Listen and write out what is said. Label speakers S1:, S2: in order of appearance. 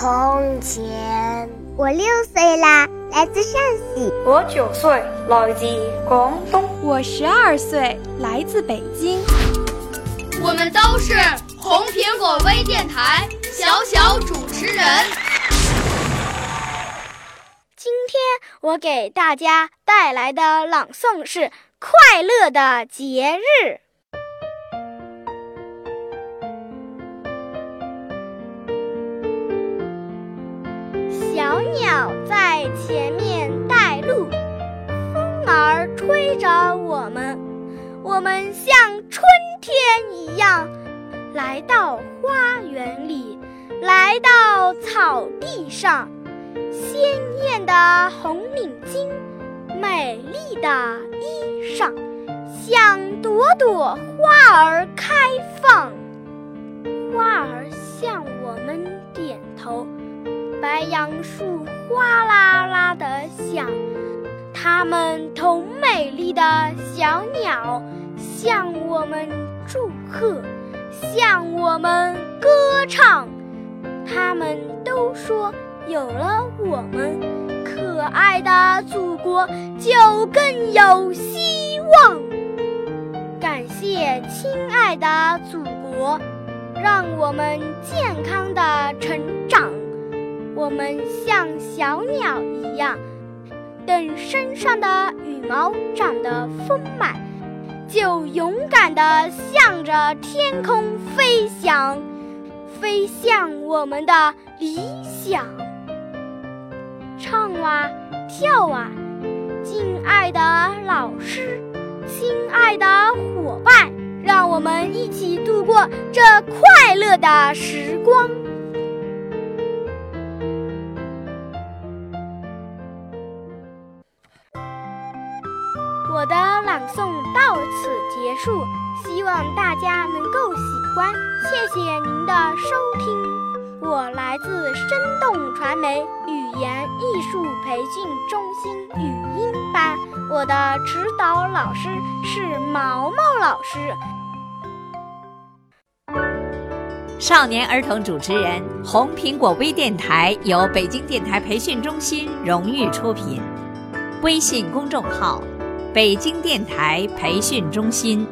S1: 从前。我六岁啦，来自陕西。
S2: 我九岁，来自广东。
S3: 我十二岁，来自北京。
S4: 我们都是红苹果微电台小小主持人。
S3: 今天我给大家带来的朗诵是《快乐的节日》。鸟在前面带路，风儿吹着我们，我们像春天一样，来到花园里，来到草地上，鲜艳的红领巾，美丽的衣裳，像朵朵花儿开放，花儿向我们点头。白杨树哗啦啦地响，它们同美丽的小鸟向我们祝贺，向我们歌唱。它们都说，有了我们，可爱的祖国就更有希望。感谢亲爱的祖国，让我们健康的成长。我们像小鸟一样，等身上的羽毛长得丰满，就勇敢地向着天空飞翔，飞向我们的理想。唱啊，跳啊，敬爱的老师，亲爱的伙伴，让我们一起度过这快乐的时光。我的朗诵到此结束，希望大家能够喜欢。谢谢您的收听，我来自生动传媒语言艺术培训中心语音班，我的指导老师是毛毛老师。
S5: 少年儿童主持人，红苹果微电台由北京电台培训中心荣誉出品，微信公众号。北京电台培训中心。